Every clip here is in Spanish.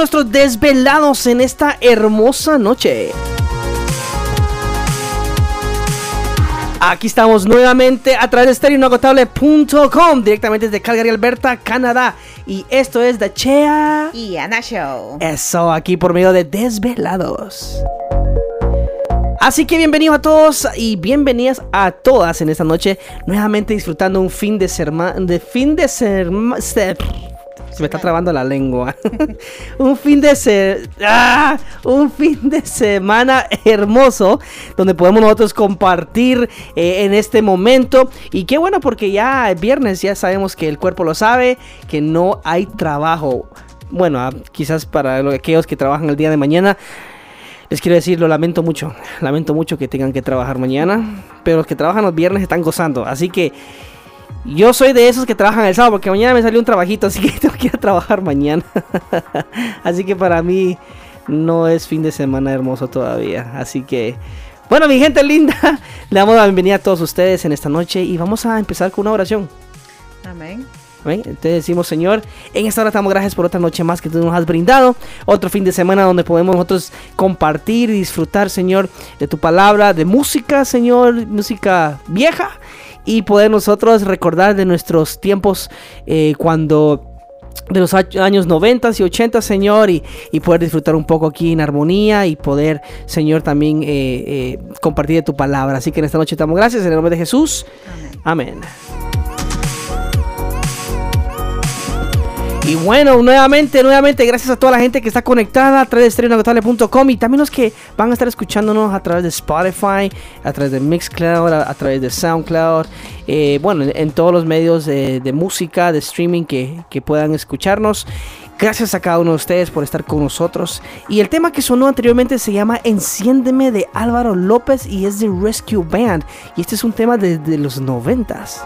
nuestros desvelados en esta hermosa noche. Aquí estamos nuevamente a través de estereoinagotable.com, directamente desde Calgary, Alberta, Canadá. Y esto es The Chea. Y Ana Show. Eso, aquí por medio de Desvelados. Así que bienvenidos a todos y bienvenidas a todas en esta noche, nuevamente disfrutando un fin de semana, de fin de semana, se, me está trabando la lengua, un fin de se, ¡ah! un fin de semana hermoso donde podemos nosotros compartir eh, en este momento y qué bueno porque ya es viernes, ya sabemos que el cuerpo lo sabe, que no hay trabajo. Bueno, ah, quizás para lo- aquellos que trabajan el día de mañana, les quiero decir, lo lamento mucho. Lamento mucho que tengan que trabajar mañana. Pero los que trabajan los viernes están gozando. Así que yo soy de esos que trabajan el sábado. Porque mañana me salió un trabajito. Así que tengo que ir a trabajar mañana. así que para mí no es fin de semana hermoso todavía. Así que... Bueno, mi gente linda, le damos la bienvenida a todos ustedes en esta noche y vamos a empezar con una oración. Amén. Entonces decimos, Señor, en esta hora te damos gracias por otra noche más que tú nos has brindado. Otro fin de semana donde podemos nosotros compartir y disfrutar, Señor, de tu palabra, de música, Señor, música vieja. Y poder nosotros recordar de nuestros tiempos eh, cuando de los años 90 y 80, Señor, y, y poder disfrutar un poco aquí en armonía y poder, Señor, también eh, eh, compartir de tu palabra. Así que en esta noche te damos gracias en el nombre de Jesús. Amén. Amén. Y bueno, nuevamente, nuevamente, gracias a toda la gente que está conectada a través de y también los que van a estar escuchándonos a través de Spotify, a través de Mixcloud, a, a través de Soundcloud, eh, bueno, en, en todos los medios de, de música, de streaming que, que puedan escucharnos. Gracias a cada uno de ustedes por estar con nosotros. Y el tema que sonó anteriormente se llama Enciéndeme de Álvaro López y es de Rescue Band. Y este es un tema desde los noventas.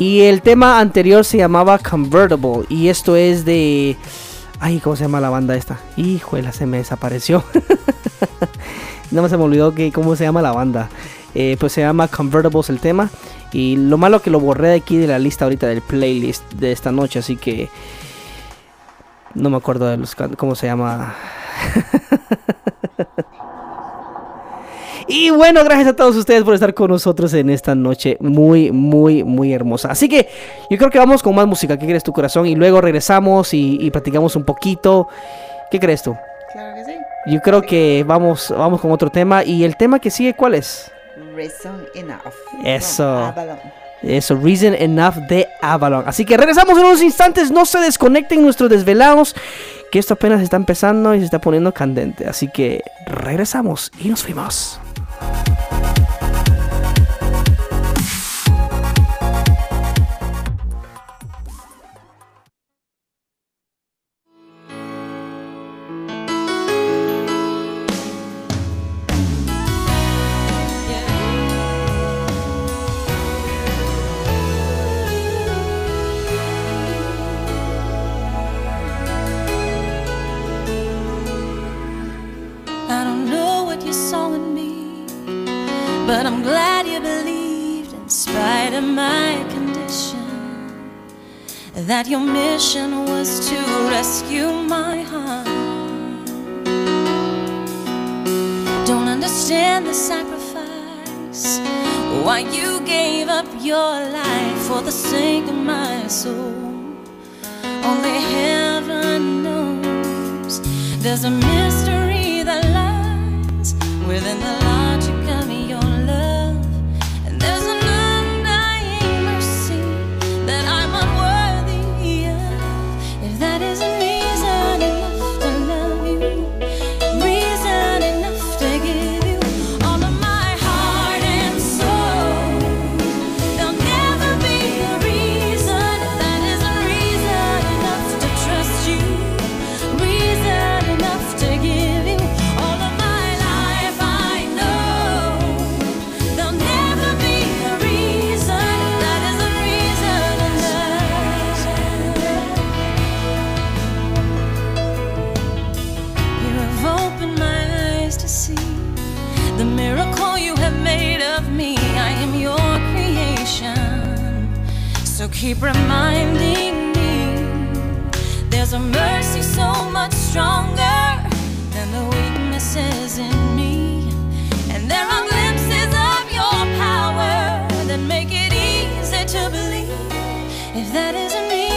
Y el tema anterior se llamaba Convertible. Y esto es de. Ay, ¿cómo se llama la banda esta? Híjole, se me desapareció. no se me olvidó que cómo se llama la banda. Eh, pues se llama Convertibles el tema. Y lo malo que lo borré de aquí de la lista ahorita del playlist de esta noche. Así que. No me acuerdo de los cómo se llama. Y bueno, gracias a todos ustedes por estar con nosotros en esta noche muy, muy, muy hermosa. Así que yo creo que vamos con más música. ¿Qué crees tu corazón? Y luego regresamos y, y platicamos un poquito. ¿Qué crees tú? Claro que sí. Yo creo que vamos, vamos con otro tema. ¿Y el tema que sigue cuál es? Reason enough. Eso. Eso, Reason Enough de Avalon. Así que regresamos en unos instantes. No se desconecten nuestros desvelados. Que esto apenas está empezando y se está poniendo candente. Así que regresamos y nos fuimos. I mission was to rescue my heart. Don't understand the sacrifice, why you gave up your life for the sake of my soul. Only heaven knows there's a mystery that lies within the keep reminding me there's a mercy so much stronger than the weaknesses in me. And there are glimpses of your power that make it easy to believe if that isn't me.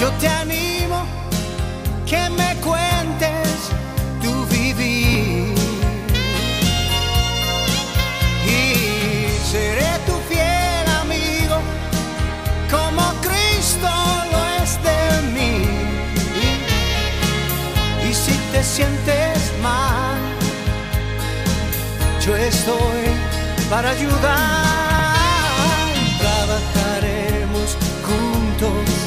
Yo te animo que me cuentes tu vivir. Y seré tu fiel amigo, como Cristo lo es de mí. Y si te sientes mal, yo estoy para ayudar. Trabajaremos juntos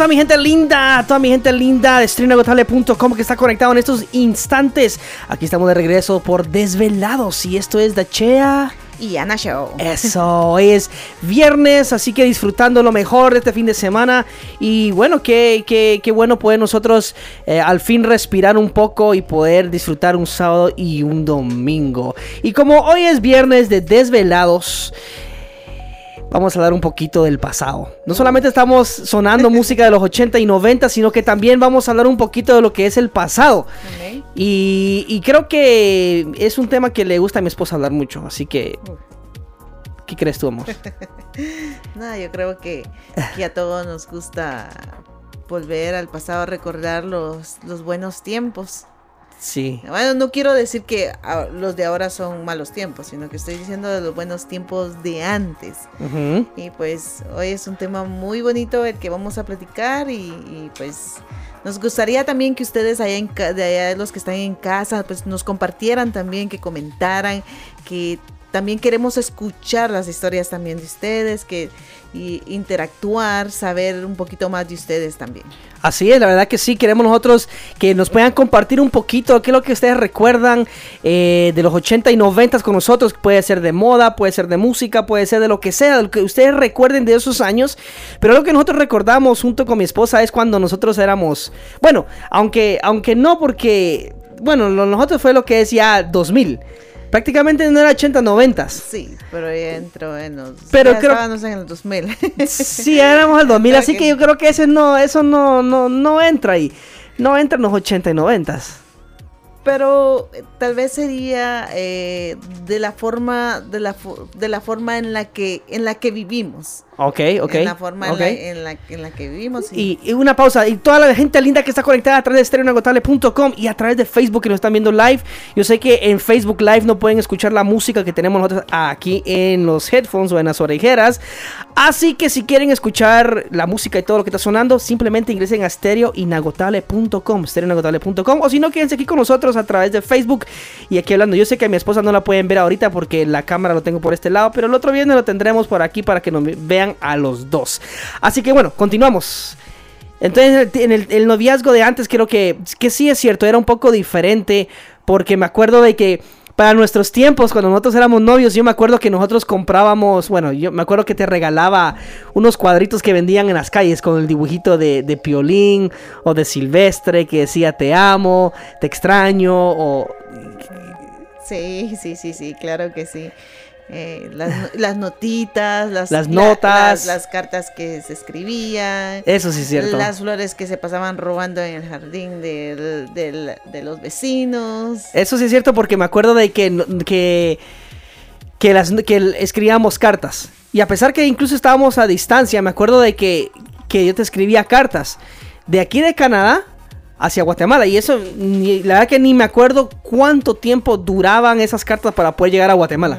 toda mi gente linda, toda mi gente linda de streamagotable.com que está conectado en estos instantes. Aquí estamos de regreso por Desvelados y esto es The Chea. Y Ana Show. Eso, es viernes, así que disfrutando lo mejor de este fin de semana. Y bueno, qué, qué, qué bueno poder nosotros eh, al fin respirar un poco y poder disfrutar un sábado y un domingo. Y como hoy es viernes de desvelados, vamos a hablar un poquito del pasado. No solamente estamos sonando música de los 80 y 90, sino que también vamos a hablar un poquito de lo que es el pasado. Ok. Y, y creo que es un tema que le gusta a mi esposa hablar mucho, así que... ¿Qué crees tú, amor? No, yo creo que, que a todos nos gusta volver al pasado, recordar los, los buenos tiempos. Sí. Bueno, no quiero decir que ah, los de ahora son malos tiempos, sino que estoy diciendo de los buenos tiempos de antes. Ujú. Y pues hoy es un tema muy bonito el que vamos a platicar y, y, pues nos gustaría también que ustedes allá en de allá los que están en casa pues nos compartieran también, que comentaran, que también queremos escuchar las historias también de ustedes, que y interactuar, saber un poquito más de ustedes también. Así es, la verdad que sí, queremos nosotros que nos puedan compartir un poquito qué es lo que ustedes recuerdan eh, de los 80 y 90 con nosotros. Puede ser de moda, puede ser de música, puede ser de lo que sea, de lo que ustedes recuerden de esos años. Pero lo que nosotros recordamos junto con mi esposa es cuando nosotros éramos, bueno, aunque, aunque no porque, bueno, nosotros fue lo que es ya 2000. Prácticamente no era 80, 90. Sí, pero ya entró en los... Pero ya creo- estábamos en el 2000. Sí, éramos el 2000, así Ok. que yo creo que ese no, eso no, no, no entra ahí. No entra en los 80 y 90. pero eh, tal vez sería eh, de la forma de la, de la forma en la que en la que vivimos Ok, ok. en la forma en ok. la- en, la, en la que vivimos y, Y, y una pausa. Y toda la gente linda que está conectada a través de estereoinagotable.com y a través de Facebook que nos están viendo live. Yo sé que en Facebook Live no pueden escuchar la música que tenemos nosotros aquí en los headphones o en las orejeras. Así que si quieren escuchar la música y todo lo que está sonando, simplemente ingresen a estereoinagotable.com, estereoinagotable.com. O si no, quédense aquí con nosotros a través de Facebook y aquí hablando. Yo sé que a mi esposa no la pueden ver ahorita porque la cámara lo tengo por este lado, pero el otro viernes lo tendremos por aquí para que nos vean a los dos. Así que bueno, continuamos. Entonces, en el, el noviazgo de antes creo que, que sí es cierto, era un poco diferente, porque me acuerdo de que para nuestros tiempos, cuando nosotros éramos novios, yo me acuerdo que nosotros comprábamos, bueno, yo me acuerdo que te regalaba unos cuadritos que vendían en las calles con el dibujito de, de Piolín o de Silvestre que decía te amo, te extraño, o... sí sí sí sí claro que sí Eh, las, las notitas las, Las la- notas. las, las cartas que se escribían Eso sí es cierto. las flores que se pasaban robando en el jardín del- del- de los vecinos Eso sí es cierto porque me acuerdo de que, que, que, las, que escribíamos cartas. Y a pesar que incluso estábamos a distancia, me acuerdo de que, que yo te escribía cartas de aquí de Canadá hacia Guatemala. Y eso, ni- la verdad que ni me acuerdo cuánto tiempo duraban esas cartas para poder llegar a Guatemala.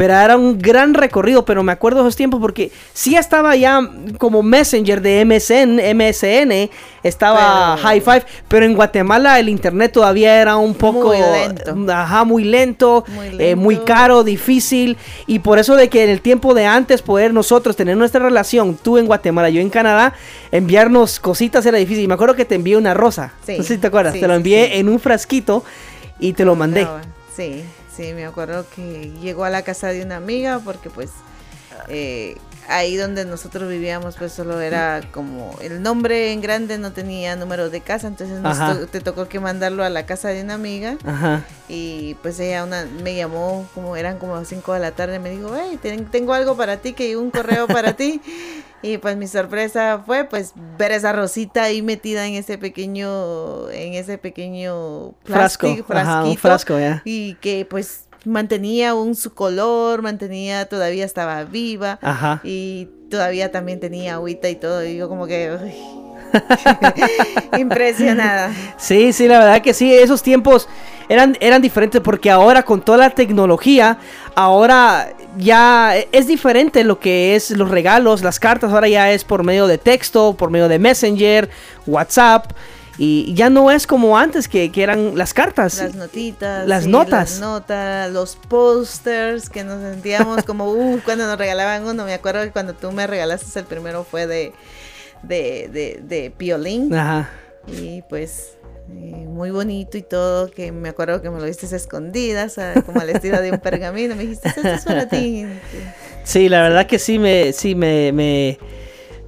Pero era un gran recorrido, pero me acuerdo esos tiempos porque sí estaba ya como Messenger de MSN, MSN, estaba Pero- High Five, pero en Guatemala el internet todavía era un poco Muy lento. ajá, muy lento, Muy eh, muy lento. caro, difícil y por eso de que en el tiempo de antes poder nosotros tener nuestra relación, tú en Guatemala, yo en Canadá, enviarnos cositas era difícil. Y me acuerdo que te envié una rosa. Sí, no sé si te acuerdas, sí, te lo envié sí. en un frasquito y te lo mandé. No, sí, sí, me acuerdo que llegó a la casa de una amiga porque pues eh, ahí donde nosotros vivíamos pues solo era como el nombre en grande no tenía número de casa, entonces nos to- te tocó que mandarlo a la casa de una amiga Ajá. y pues ella una, me llamó como eran como las 5 de la tarde, me dijo, hey, ten- tengo algo para ti, que un correo para ti. Y pues mi sorpresa fue pues ver esa rosita ahí metida en ese pequeño, en ese pequeño Frasco. plástico, Ajá, un frasquito, frasco, ya. y que pues mantenía un su color, mantenía, todavía estaba viva Ajá. y todavía también tenía agüita y todo, y yo como que uy, impresionada. Sí, sí, la verdad que sí, esos tiempos eran, eran diferentes porque ahora con toda la tecnología, ahora ya es diferente lo que es los regalos, las cartas, ahora ya es por medio de texto, por medio de Messenger, WhatsApp. Y ya no es como antes que, que eran las cartas. Las notitas. Las sí, notas. Las notas, los posters que nos sentíamos como, uh, cuando nos regalaban uno. Me acuerdo que cuando tú me regalaste el primero fue de, de, de, de Piolín. Ajá. Y pues eh, muy bonito y todo, que me acuerdo que me lo diste escondidas, como al estilo de un pergamino. Me dijiste, esto es para ti. Sí, la verdad que sí me, sí me, me,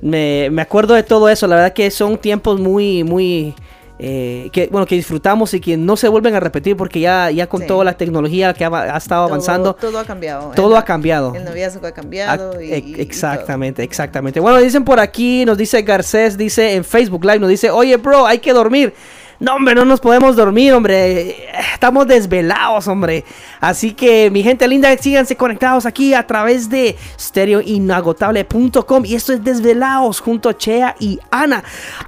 me, me acuerdo de todo eso. La verdad que son tiempos muy, muy, eh, que bueno, que disfrutamos y que no se vuelven a repetir porque ya, ya con Sí. toda la tecnología que ha, ha estado Todo- avanzando, Todo, ha cambiado. todo El- ha cambiado. El noviazgo ha Ah, cambiado. y, ex- y- y exactamente, exactamente. Bueno, dicen por aquí, nos dice Garcés, dice en Facebook Live, nos dice, oye, bro, hay que dormir. No, hombre, no nos podemos dormir, hombre. Estamos desvelados, hombre. Así que, mi gente linda, síganse conectados aquí a través de stereoinagotable.com. Y esto es Desvelados junto a Chea y Ana.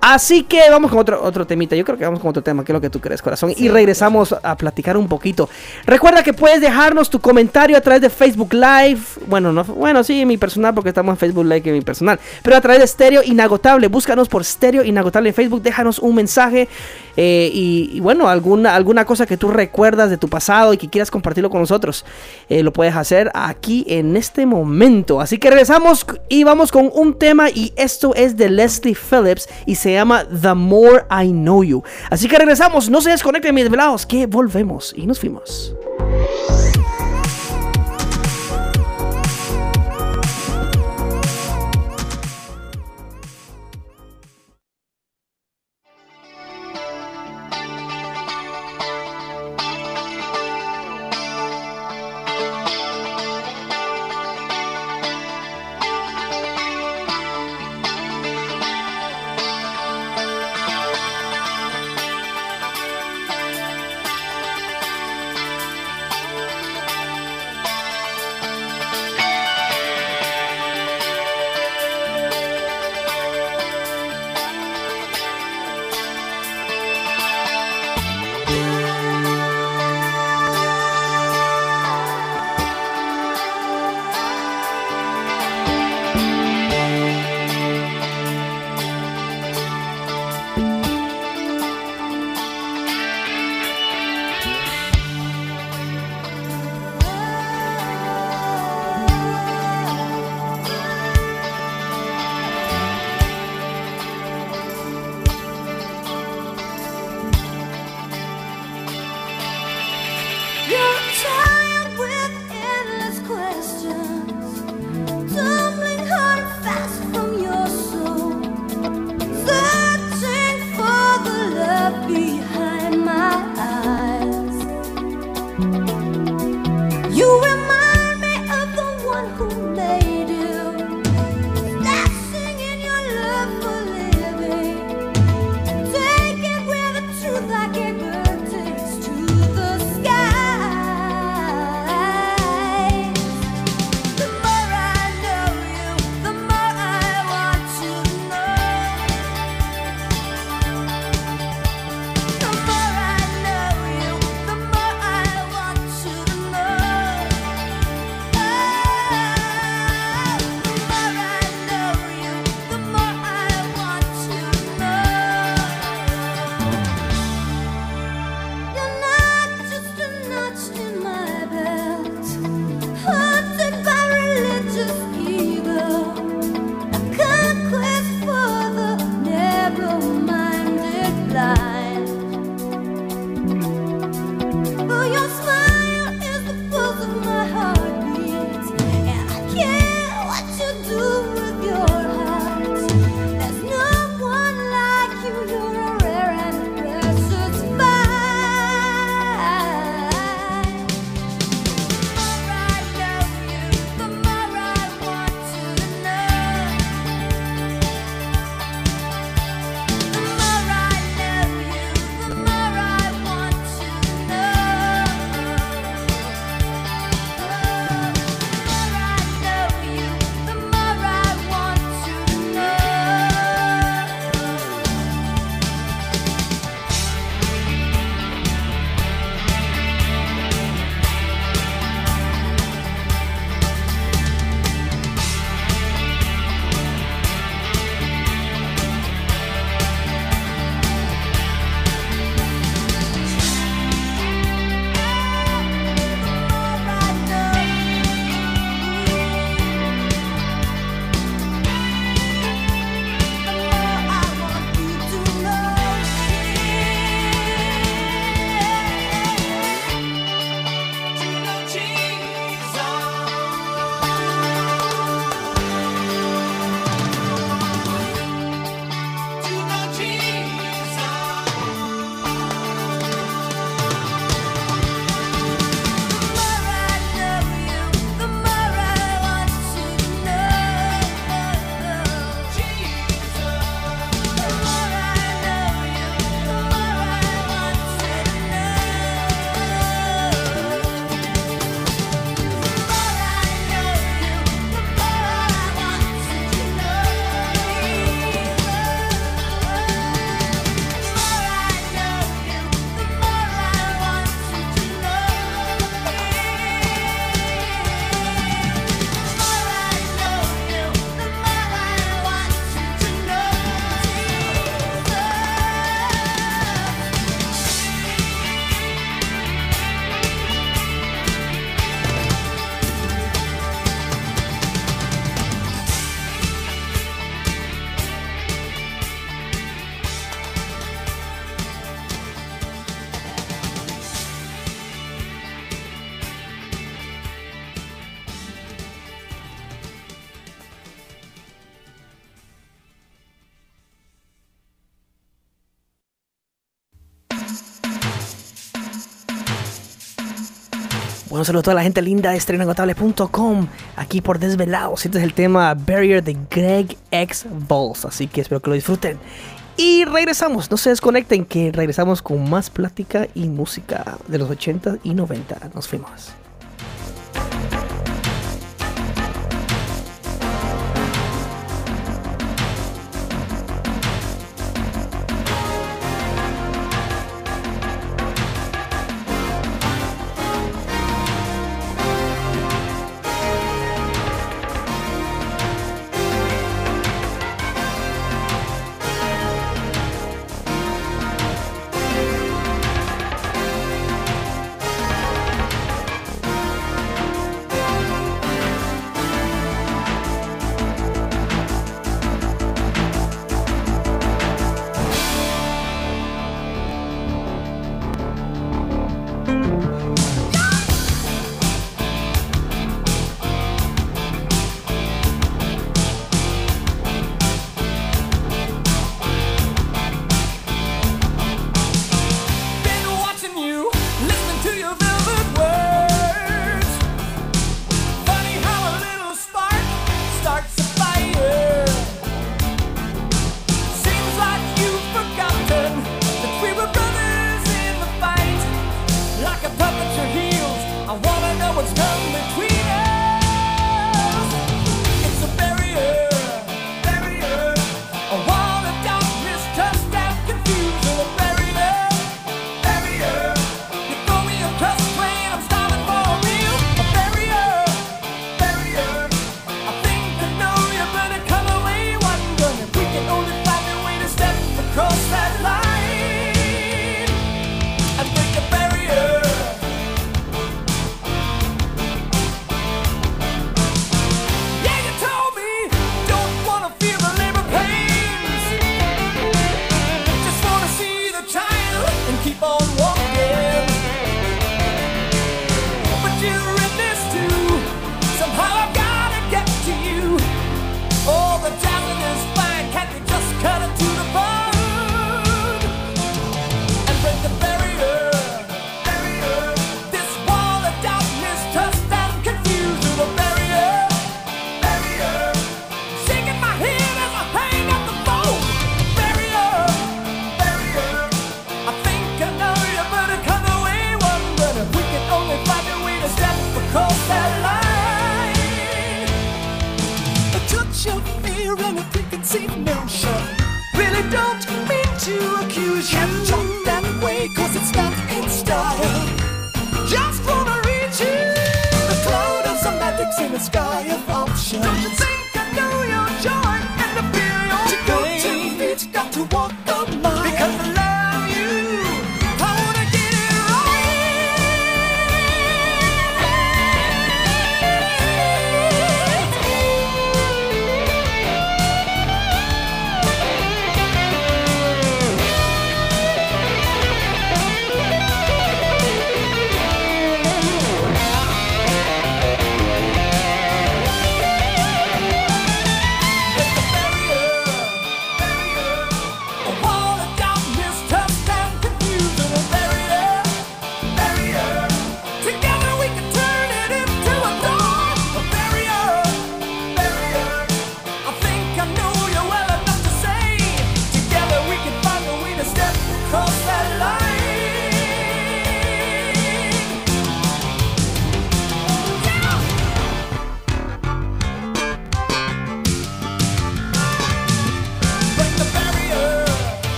Así que vamos con otro, otro temita. Yo creo que vamos con otro tema. ¿Qué es lo que tú crees, corazón? y Sí, regresamos a platicar un poquito. Recuerda que puedes dejarnos tu comentario a través de Facebook Live. Bueno, no, bueno, sí, mi personal, porque estamos en Facebook Live que mi personal. Pero a través de Stereo Inagotable. Búscanos por Stereo Inagotable en Facebook. Déjanos un mensaje. Eh, y, y bueno, alguna, alguna cosa que tú recuerdas de tu pasado y que quieras compartirlo con nosotros. eh, lo puedes hacer aquí en este momento. Así que regresamos y vamos con un tema. Y esto es de Leslie Phillips. Y se llama The More I Know You. Así que regresamos. No se desconecten, mis velados. Que volvemos. Y nos fuimos. saludo a toda la gente linda de estrenongotables.com aquí por Desvelados. Este es el tema Barrier de Greg X Balls, así que espero que lo disfruten. Y regresamos, no se desconecten, que regresamos con más plática y música de los 80 y 90. Nos fuimos.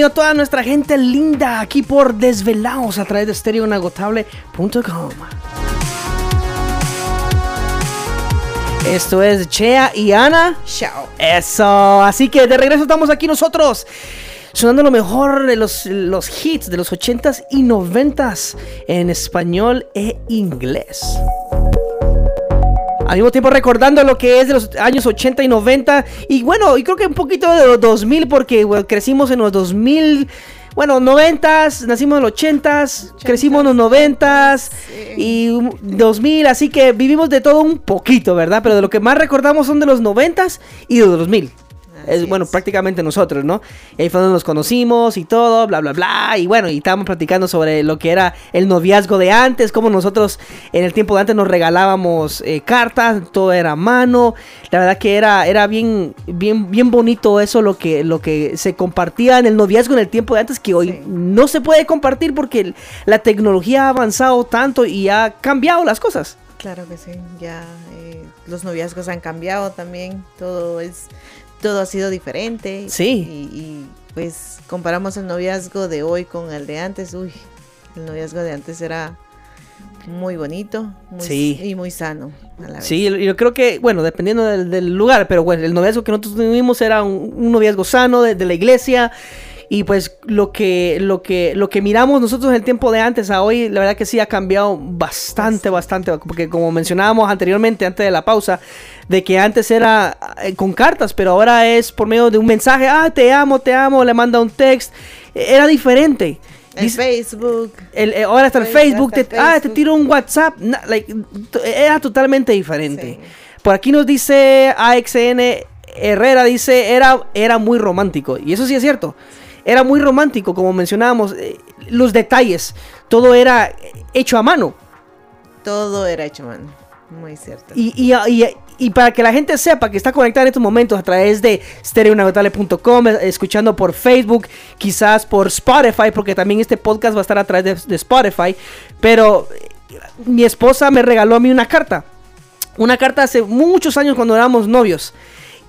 Bienvenido a toda nuestra gente linda aquí por Desvelados a través de estereoinagotable.com. Esto es Chea y Ana. Chao. Eso. Así que de regreso estamos aquí nosotros. Sonando lo mejor de los, los hits de los 80s y 90s en español e inglés. Al mismo tiempo recordando lo que es de los años 80 y 90. Y bueno, y creo que un poquito de los 2000 porque bueno, crecimos en los 2000. Bueno, 90s, nacimos en los 80s, crecimos en los 90s y un- 2000, así que vivimos de todo un poquito, ¿verdad? Pero de lo que más recordamos son de los 90s y de los 2000. Es, bueno, es. prácticamente nosotros, ¿no? Y ahí fue donde nos conocimos y todo, bla, bla, bla. Y bueno, y estábamos platicando sobre lo que era el noviazgo de antes, cómo nosotros en el tiempo de antes nos regalábamos eh, cartas, todo era a mano. La verdad que era, era bien, bien, bien bonito eso, lo que, lo que se compartía en el noviazgo en el tiempo de antes, que hoy Sí. no se puede compartir porque la tecnología ha avanzado tanto y ha cambiado las cosas. Claro que sí, ya eh, los noviazgos han cambiado también, todo es, todo ha sido diferente. Sí. Y, y, pues comparamos el noviazgo de hoy con el de antes, uy, el noviazgo de antes era muy bonito muy, Sí. y muy sano a la vez. Sí, yo- creo que, bueno, dependiendo del, del lugar, pero bueno, el noviazgo que nosotros tuvimos era un, un noviazgo sano de, de la iglesia. Y pues lo que, lo que, lo que miramos nosotros en el tiempo de antes a hoy, la verdad que sí ha cambiado bastante, bastante. Porque como mencionábamos anteriormente, antes de la pausa, de que antes era eh, con cartas, pero ahora es por medio de un mensaje, ah, te amo, te amo, le manda un text. Era diferente. El Dice- Facebook, el- eh, ahora está el Pues, Facebook, hasta te, el ah, te Facebook. tiro un WhatsApp. na- like, era totalmente diferente. Sí. Por aquí nos dice AXN Herrera, dice, era, era muy romántico. Y eso sí es cierto. Era muy romántico, como mencionábamos. eh, los detalles, todo era hecho a mano. todo era hecho a mano, muy cierto. Y, y- y- y para que la gente sepa que está conectada en estos momentos a través de stereoinagotable.com, eh, escuchando por Facebook, quizás por Spotify, porque también este podcast va a estar a través de, de Spotify. Pero eh, mi esposa me regaló a mí una carta. Una carta hace muchos años cuando éramos novios.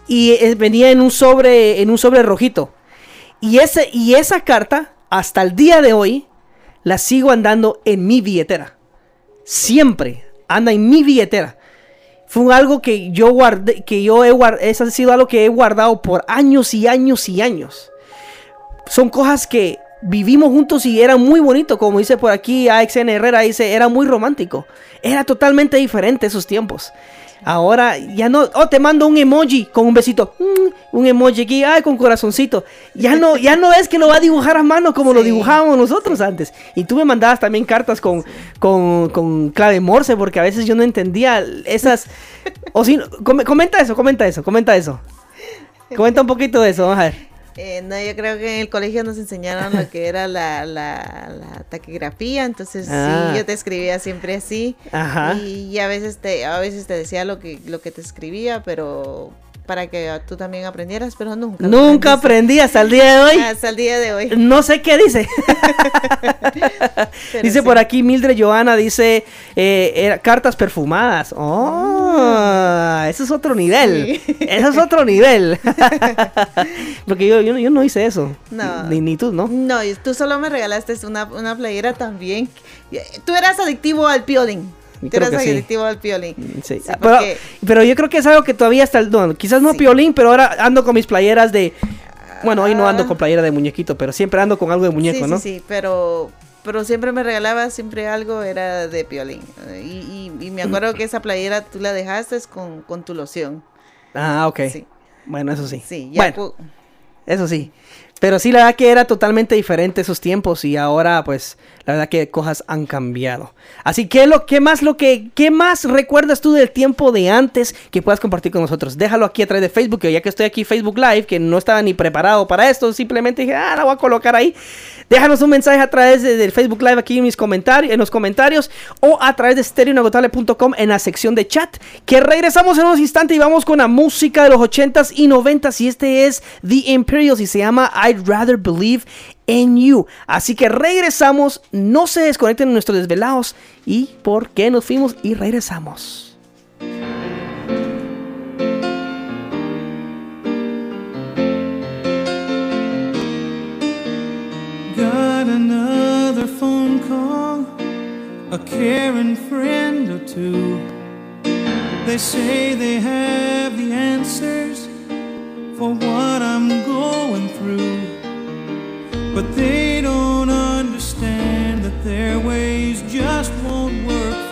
Y eh, venía en un sobre, en un sobre rojito. Y, ese, y esa carta, hasta el día de hoy, la sigo andando en mi billetera. Siempre anda en mi billetera. Fue algo que yo guardé, que yo he guardado, eso ha sido algo que he guardado por años y años y años. Son cosas que vivimos juntos y era muy bonito, como dice por aquí AXN Herrera, dice, era muy romántico. Era totalmente diferente esos tiempos. Ahora ya no, oh, te mando un emoji con un besito, mm, un emoji aquí, ay, con corazoncito. Ya no, ya no es que lo va a dibujar a mano como lo Sí. dibujábamos nosotros antes. Y tú me mandabas también cartas con, con, con clave Morse, porque a veces yo no entendía esas. o si, com- comenta eso, comenta eso, comenta eso. Comenta un poquito de eso, vamos a ver. Eh, no, yo creo que en el colegio nos enseñaron lo que era la, la, la taquigrafía, entonces Ah. sí, yo te escribía siempre así. Ajá. Y, a veces te, a veces te decía lo que, lo que te escribía, pero para que tú también aprendieras, pero nunca. Nunca aprendí hasta el día de hoy. Hasta el día de hoy. No sé qué dice. Dice sí. por aquí Mildred Johanna, dice eh, era- cartas perfumadas. Oh, eso es otro nivel. Eso es otro nivel. Porque yo, yo, no- yo no hice eso. No. Ni, ni tú, ¿no? No, tú solo me regalaste una, una playera también. Tú eras adictivo al piolín. Creo que sí. adictivo al piolín. Sí, Sí, ah, pero, porque- pero yo creo que es algo que todavía no, quizás no Sí. piolín, pero ahora ando con mis playeras de. Bueno, hoy no ando Ah. con playera de muñequito, pero siempre ando con algo de muñeco, ¿no? Sí, sí, pero, pero siempre me regalaba siempre algo, era de piolín. Y, y- y me acuerdo que esa playera tú la dejaste con, con tu loción. Ah, ok. Sí. Bueno, eso sí. Sí, ya bueno, eso sí. Pero sí, la verdad que era totalmente diferente esos tiempos y ahora, pues, la verdad que cosas han cambiado. Así que, lo, ¿qué más lo que, qué más recuerdas tú del tiempo de antes que puedas compartir con nosotros? Déjalo aquí a través de Facebook, que ya que estoy aquí Facebook Live, que no estaba ni preparado para esto, simplemente dije, ah, la voy a colocar ahí. Déjanos un mensaje a través de- del Facebook Live aquí en, mis comentarios, en los comentarios o a través de stereoinagotable.com en la sección de chat. Que regresamos en unos instantes y vamos con la música de los 80s y 90s. Y este es The Imperials y se llama I'd rather believe in you. Así que regresamos, no se desconecten de nuestros desvelados y por qué nos fuimos y regresamos. Got another phone call, a caring friend or two. They say they have the answers. for what I'm going through. But they don't understand that their ways just won't work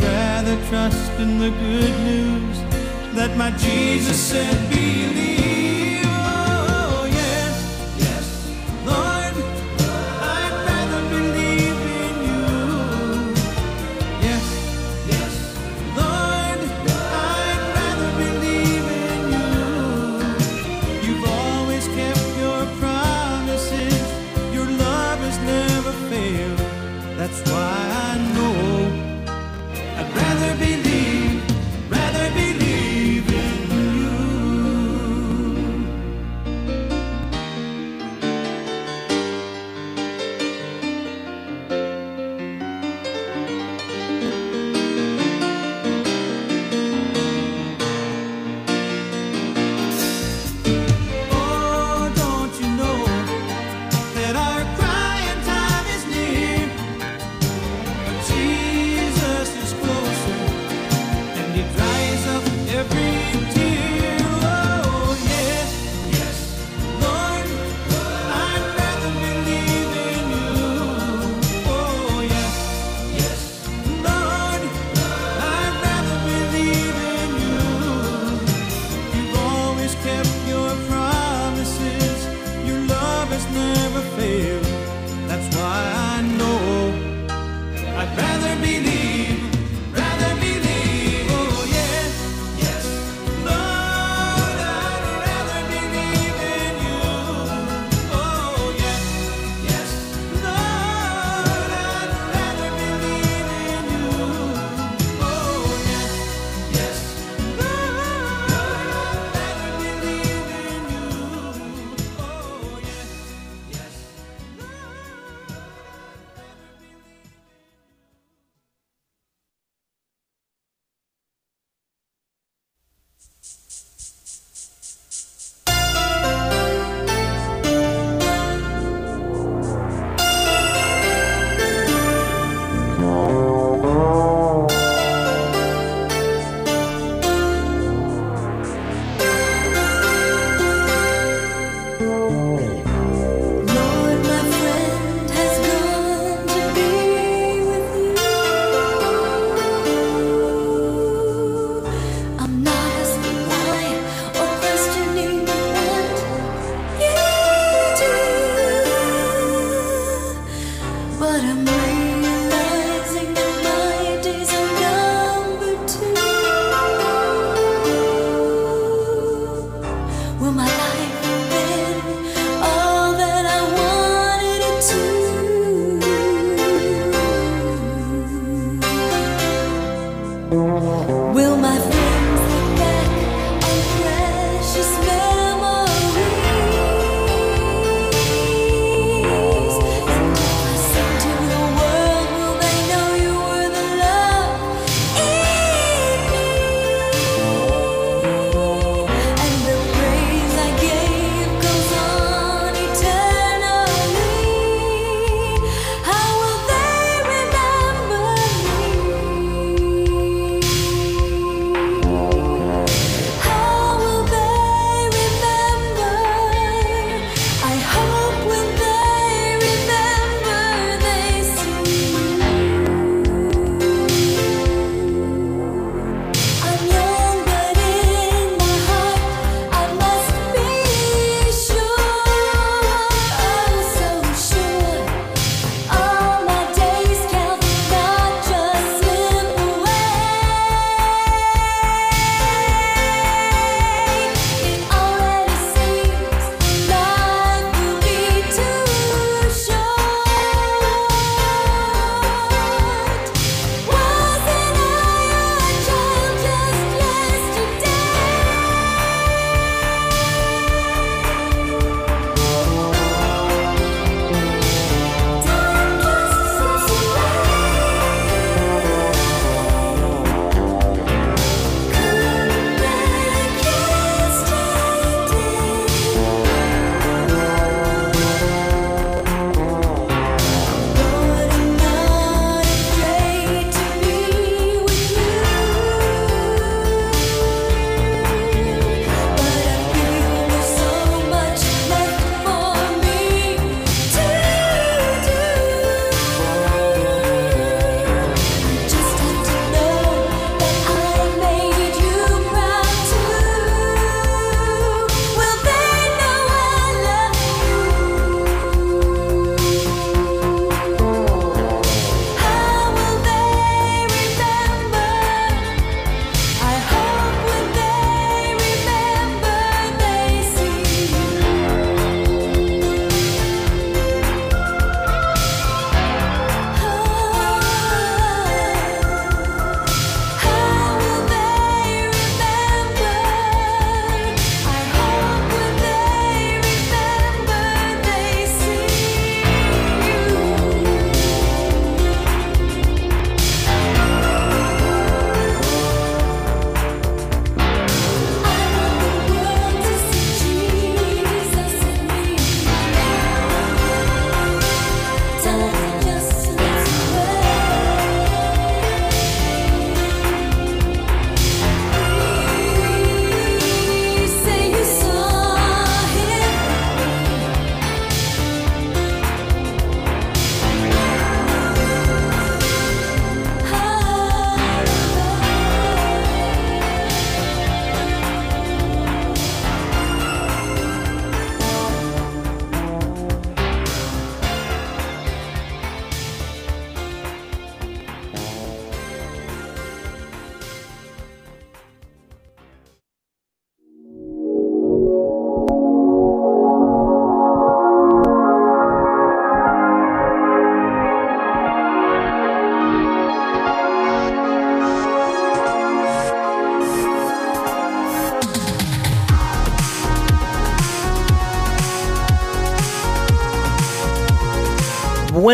Rather trust in the good news that my Jesus said believe.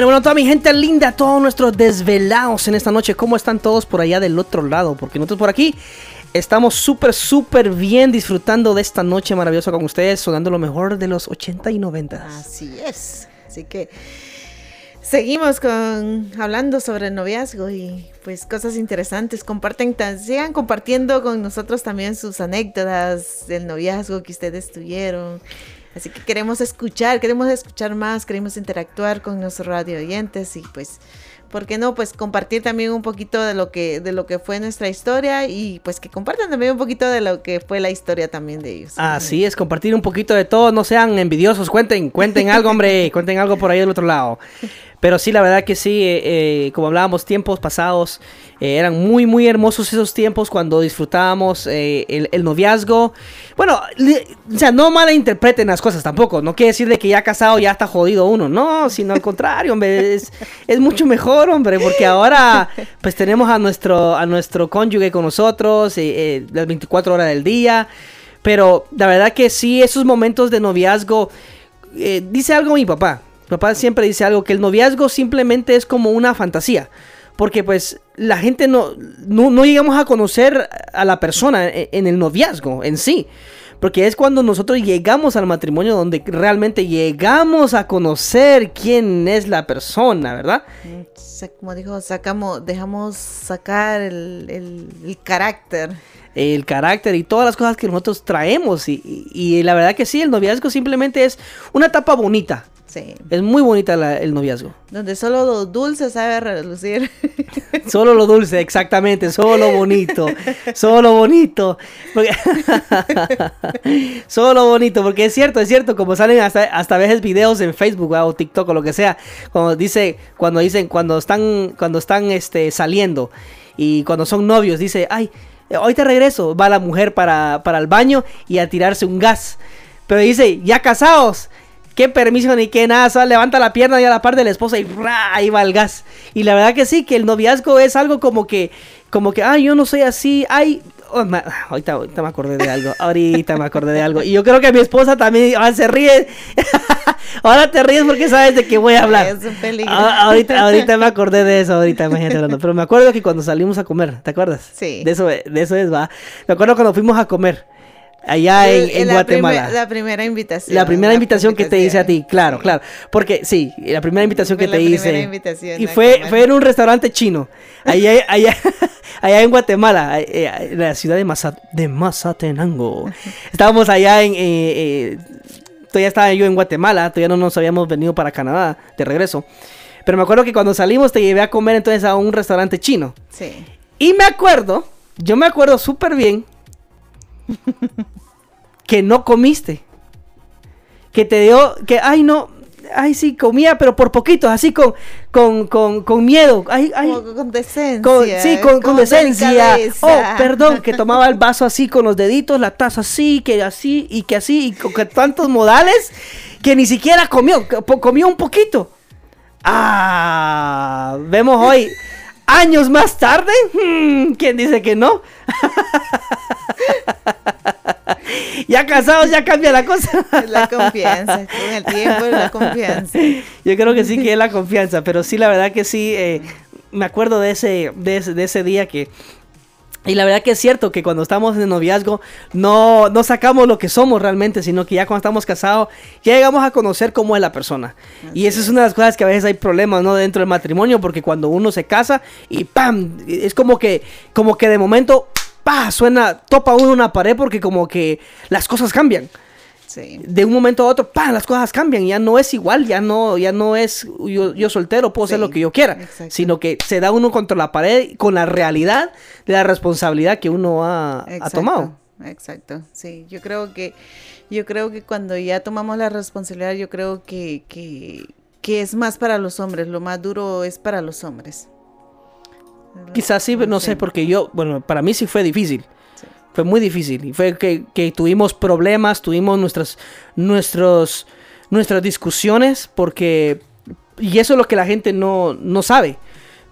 Bueno, bueno, toda mi gente linda, todos nuestros desvelados en esta noche, ¿cómo están todos por allá del otro lado? Porque nosotros por aquí estamos súper, súper bien disfrutando de esta noche maravillosa con ustedes, sonando lo mejor de los 80 y 90. Así es. Así que seguimos con hablando sobre el noviazgo y pues cosas interesantes. Comparten, sigan compartiendo con nosotros también sus anécdotas del noviazgo que ustedes tuvieron. Así que queremos escuchar, queremos escuchar más, queremos interactuar con nuestros radio oyentes y pues, ¿por qué no? Pues compartir también un poquito de lo que, de lo que fue nuestra historia y pues que compartan también un poquito de lo que fue la historia también de ellos. Así es, compartir un poquito de todo, no sean envidiosos, cuenten, cuenten algo, hombre, cuenten algo por ahí del otro lado. Pero sí, la verdad que sí, eh, eh, como hablábamos, tiempos pasados, eh, eran muy, muy hermosos esos tiempos cuando disfrutábamos eh, el, el noviazgo. Bueno, li- o sea, no malinterpreten las cosas tampoco, no quiere decir de que ya casado ya está jodido uno, no, sino al contrario, hombre, es, es mucho mejor, hombre, porque ahora pues tenemos a nuestro, a nuestro cónyuge con nosotros eh, eh, las 24 horas del día. Pero la verdad que sí, esos momentos de noviazgo, dice algo mi papá. Papá siempre dice algo, que el noviazgo simplemente es como una fantasía. Porque pues la gente no, no, no llegamos a conocer a la persona en, en el noviazgo en sí. Porque es cuando nosotros llegamos al matrimonio donde realmente llegamos a conocer quién es la persona, ¿verdad? Como dijo, sacamos, dejamos sacar el, el- el carácter. el carácter y todas las cosas que nosotros traemos. Y, y- y la verdad que sí, el noviazgo simplemente es una etapa bonita. Sí. Es muy bonita la- el noviazgo. Donde solo lo dulce sabe relucir. Solo lo dulce, exactamente, solo lo bonito, solo lo bonito. Porque- solo lo bonito, porque es cierto, es cierto, como salen hasta, hasta veces videos en Facebook ¿verdad? o TikTok o lo que sea, cuando dice, cuando dicen, cuando están, cuando están este, saliendo y cuando son novios, dice, ay, hoy te regreso, va la mujer para, para el baño y a tirarse un gas. Pero dice, ya casados. Qué permiso ni qué nada, solo levanta la pierna y a la par de la esposa y ¡ra! ahí va el gas. Y la verdad que sí, que el noviazgo es algo como que, como que, ay, yo no soy así, ay, oh, ma- ahorita, ahorita me acordé de algo, ahorita me acordé de algo. Y yo creo que mi esposa también ah, se ríe. Ahora te ríes porque sabes de qué voy a hablar. Es un peligro. Ah, ahorita, ahorita me acordé de eso, ahorita imagínate hablando. Pero me acuerdo que cuando salimos a comer, ¿te acuerdas? Sí. De eso, de eso es, va. Me acuerdo cuando fuimos a comer allá en, El- en la Guatemala. primer- la primera invitación. La primera la invitación que te hice a ti, claro, Sí. claro. Porque sí, la primera invitación Fue que te hice. y fue, fue en un restaurante chino, allá, allá, allá en Guatemala, eh, en la ciudad de, Maza- de Mazatenango. Estábamos allá en... eh, eh, todavía estaba yo en Guatemala, todavía no nos habíamos venido para Canadá de regreso. Pero me acuerdo que cuando salimos te llevé a comer entonces a un restaurante chino. Sí. Y me acuerdo, yo me acuerdo súper bien que no comiste. Que te dio, que, ay no, ay sí, comía, pero por poquito, así con, con, con, con miedo. Ay, ay, Como con decencia. con- sí, con, con decencia. Oh, perdón, que tomaba el vaso así con los deditos, la taza así, que así, y que así, y con tantos modales, que ni siquiera comió, comió un poquito. Ah, vemos hoy, años más tarde, hmm, ¿quién dice que no? ya casados, ya cambia la cosa. La confianza. Con el tiempo, la confianza. Yo creo que sí que es la confianza, pero sí, la verdad que sí, eh, me acuerdo de ese, de ese, de ese día que... Y la verdad que es cierto que cuando estamos en noviazgo no, no sacamos lo que somos realmente, sino que ya cuando estamos casados ya llegamos a conocer cómo es la persona. y esa es una de las cosas que a veces hay problemas ¿no? dentro del matrimonio, porque cuando uno se casa y ¡pam! Es como que, como que de momento ¡pa! Suena, topa uno una pared porque como que las cosas cambian Sí. de un momento a otro, ¡pam! las cosas cambian, ya no es igual, ya no, ya no es yo, yo soltero, puedo hacer Sí, lo que yo quiera, exacto. sino que se da uno contra la pared con la realidad de la responsabilidad que uno ha, ha tomado. Exacto, sí. Yo creo que, yo creo que cuando ya tomamos la responsabilidad, yo creo que, que, que es más para los hombres, lo más duro es para los hombres. Quizás sí, no sé, Sí. porque yo, bueno, para mí sí fue difícil. Sí. Fue muy difícil. Y fue que, que tuvimos problemas, tuvimos nuestras, nuestros, nuestras discusiones, porque... Y eso es lo que la gente no, no sabe.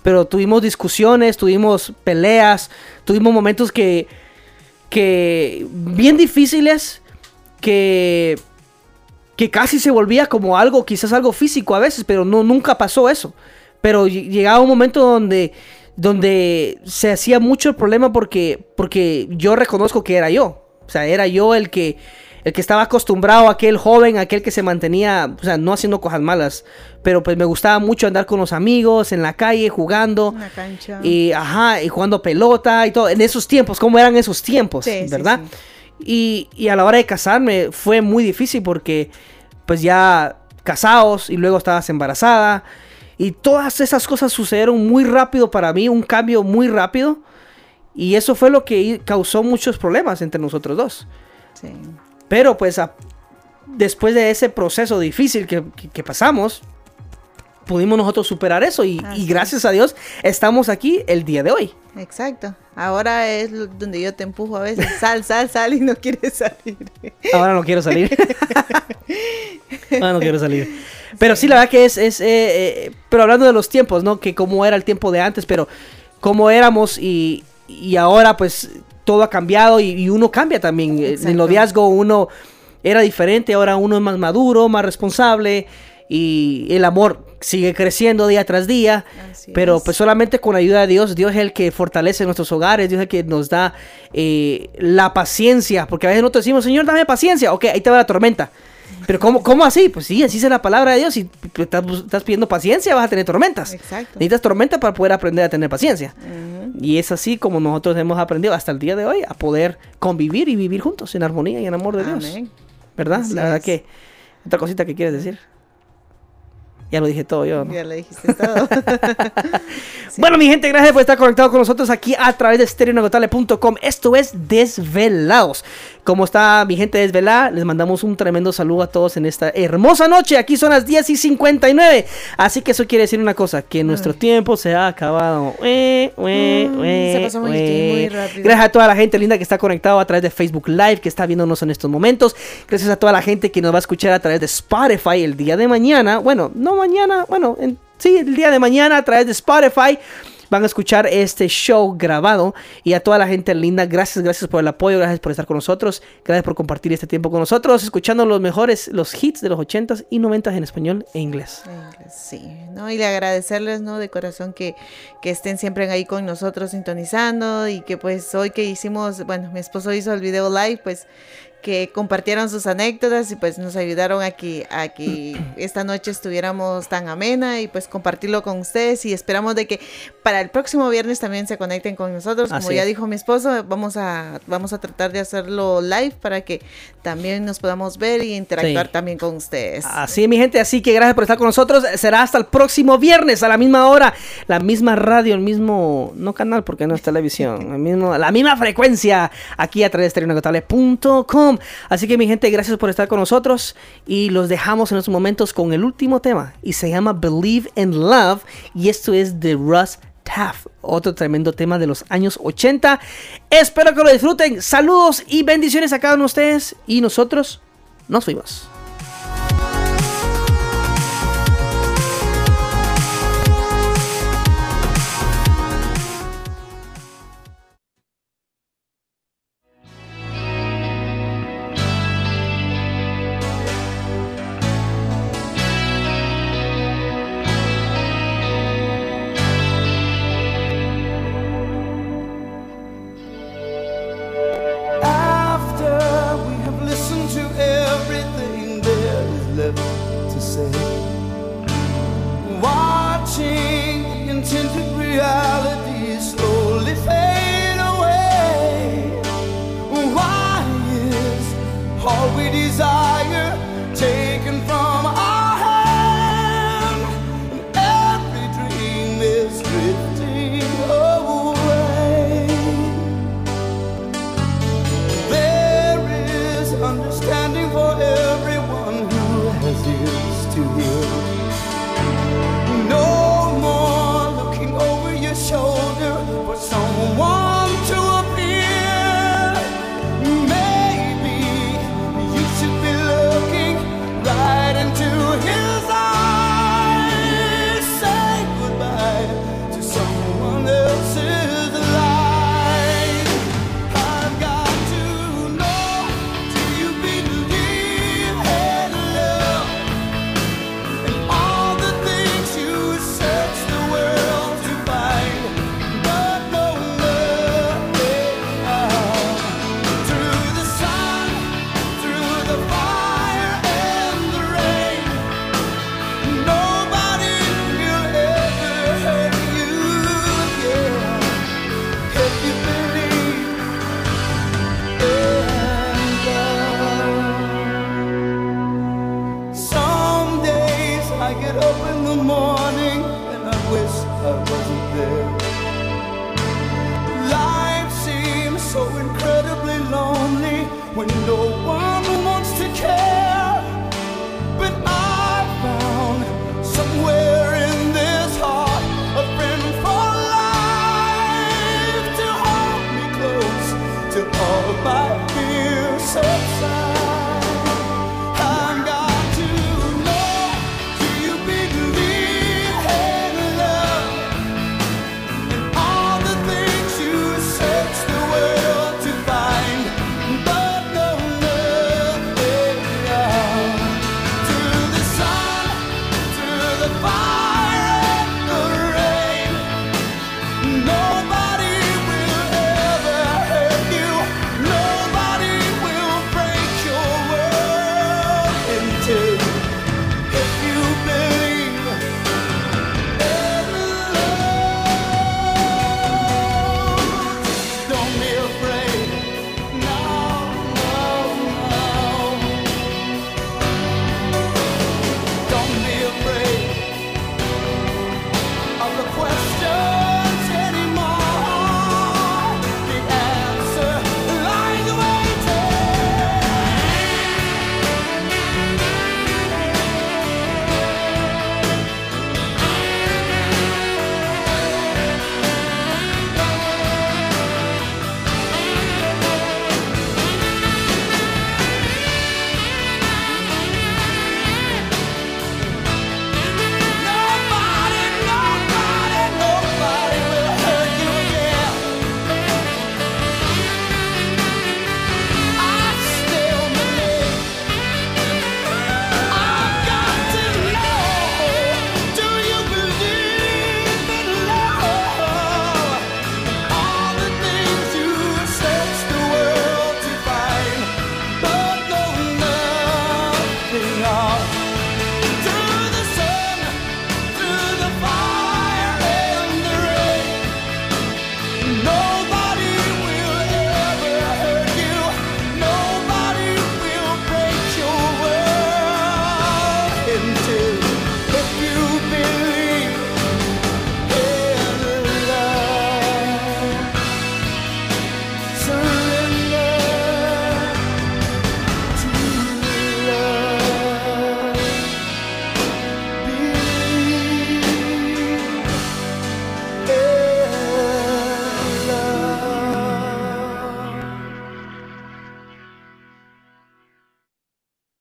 Pero tuvimos discusiones, tuvimos peleas, tuvimos momentos que... que bien difíciles, que... que casi se volvía como algo, quizás algo físico a veces, pero no, nunca pasó eso. Pero ll- llegaba un momento donde, donde se hacía mucho el problema porque, porque yo reconozco que era yo. O sea, era yo el que, el que estaba acostumbrado, aquel joven, aquel que se mantenía, o sea, no haciendo cosas malas, pero pues me gustaba mucho andar con los amigos en la calle jugando. Una cancha. Y, ajá, y jugando pelota y todo. En esos tiempos, ¿cómo eran esos tiempos? Sí, sí, ¿Verdad? sí. Y, y a la hora de casarme fue muy difícil porque pues ya casados y luego estabas embarazada. Y todas esas cosas sucedieron muy rápido para mí, un cambio muy rápido. Y eso fue lo que causó muchos problemas entre nosotros dos. Sí. Pero pues a- después de ese proceso difícil que, que- que pasamos, pudimos nosotros superar eso. Y, y gracias a Dios estamos aquí el día de hoy. Exacto. Ahora es donde yo te empujo a veces. Sal, sal, sal y no quieres salir. Ahora no quiero salir. Ahora no quiero salir. Pero sí, la verdad que es, es eh, eh, pero hablando de los tiempos, ¿no? Que cómo era el tiempo de antes, pero cómo éramos y, y ahora pues todo ha cambiado y, y uno cambia también. En el Exacto. noviazgo uno era diferente, ahora uno es más maduro, más responsable y el amor sigue creciendo día tras día. Así pero es. pues solamente con la ayuda de Dios, Dios es el que fortalece nuestros hogares, Dios es el que nos da eh, la paciencia, porque a veces nosotros decimos, Señor, dame paciencia, ok, ahí te va la tormenta. Pero ¿cómo, cómo así? Pues sí, así es la palabra de Dios. Si estás, estás pidiendo paciencia, vas a tener tormentas. Exacto. Necesitas tormenta para poder aprender a tener paciencia. Ujú. Y es así como nosotros hemos aprendido hasta el día de hoy a poder convivir y vivir juntos en armonía y en amor de Dios. Amén. ¿Verdad? Así la verdad es. que... Otra cosita que quieres decir. Ya lo dije todo yo. ¿no? Ya le dijiste todo. Sí. Bueno, mi gente, gracias por estar conectado con nosotros aquí a través de stereonegotable.com. Esto es Desvelados. Como está mi gente desvelada, les mandamos un tremendo saludo a todos en esta hermosa noche. Aquí son las 10 y 59. Así que eso quiere decir una cosa, que nuestro tiempo se ha acabado. Ue, ue, Mm, ue, se pasó muy- muy rápido. Gracias a toda la gente linda que está conectado a través de Facebook Live, que está viéndonos en estos momentos. Gracias a toda la gente que nos va a escuchar a través de Spotify el día de mañana. Bueno, no mañana, bueno, en- sí, el día de mañana a través de Spotify. Van a escuchar este show grabado. Y a toda la gente linda, gracias, gracias por el apoyo, gracias por estar con nosotros, gracias por compartir este tiempo con nosotros, escuchando los mejores, los hits de los 80s y 90s en español e inglés. Sí, ¿no? Y le agradecerles, ¿no? De corazón que, que estén siempre ahí con nosotros sintonizando y que pues hoy que hicimos, bueno, mi esposo hizo el video live, pues que compartieron sus anécdotas y pues nos ayudaron a que, a que esta noche estuviéramos tan amena y pues compartirlo con ustedes y esperamos de que para el próximo viernes también se conecten con nosotros. Como Así ya es. dijo mi esposo, vamos a, vamos a tratar de hacerlo live para que también nos podamos ver y interactuar Sí. también con ustedes. Así, mi gente, así que gracias por estar con nosotros. Será hasta el próximo viernes a la misma hora, la misma radio, el mismo, no canal porque no es televisión, el mismo, la misma frecuencia aquí a través de estereonegotable.com. Así que, mi gente, gracias por estar con nosotros y los dejamos en estos momentos con el último tema y se llama Believe in Love y esto es de Russ Taff, otro tremendo tema de los años 80. Espero que lo disfruten. Saludos y bendiciones a cada uno de ustedes y nosotros nos fuimos.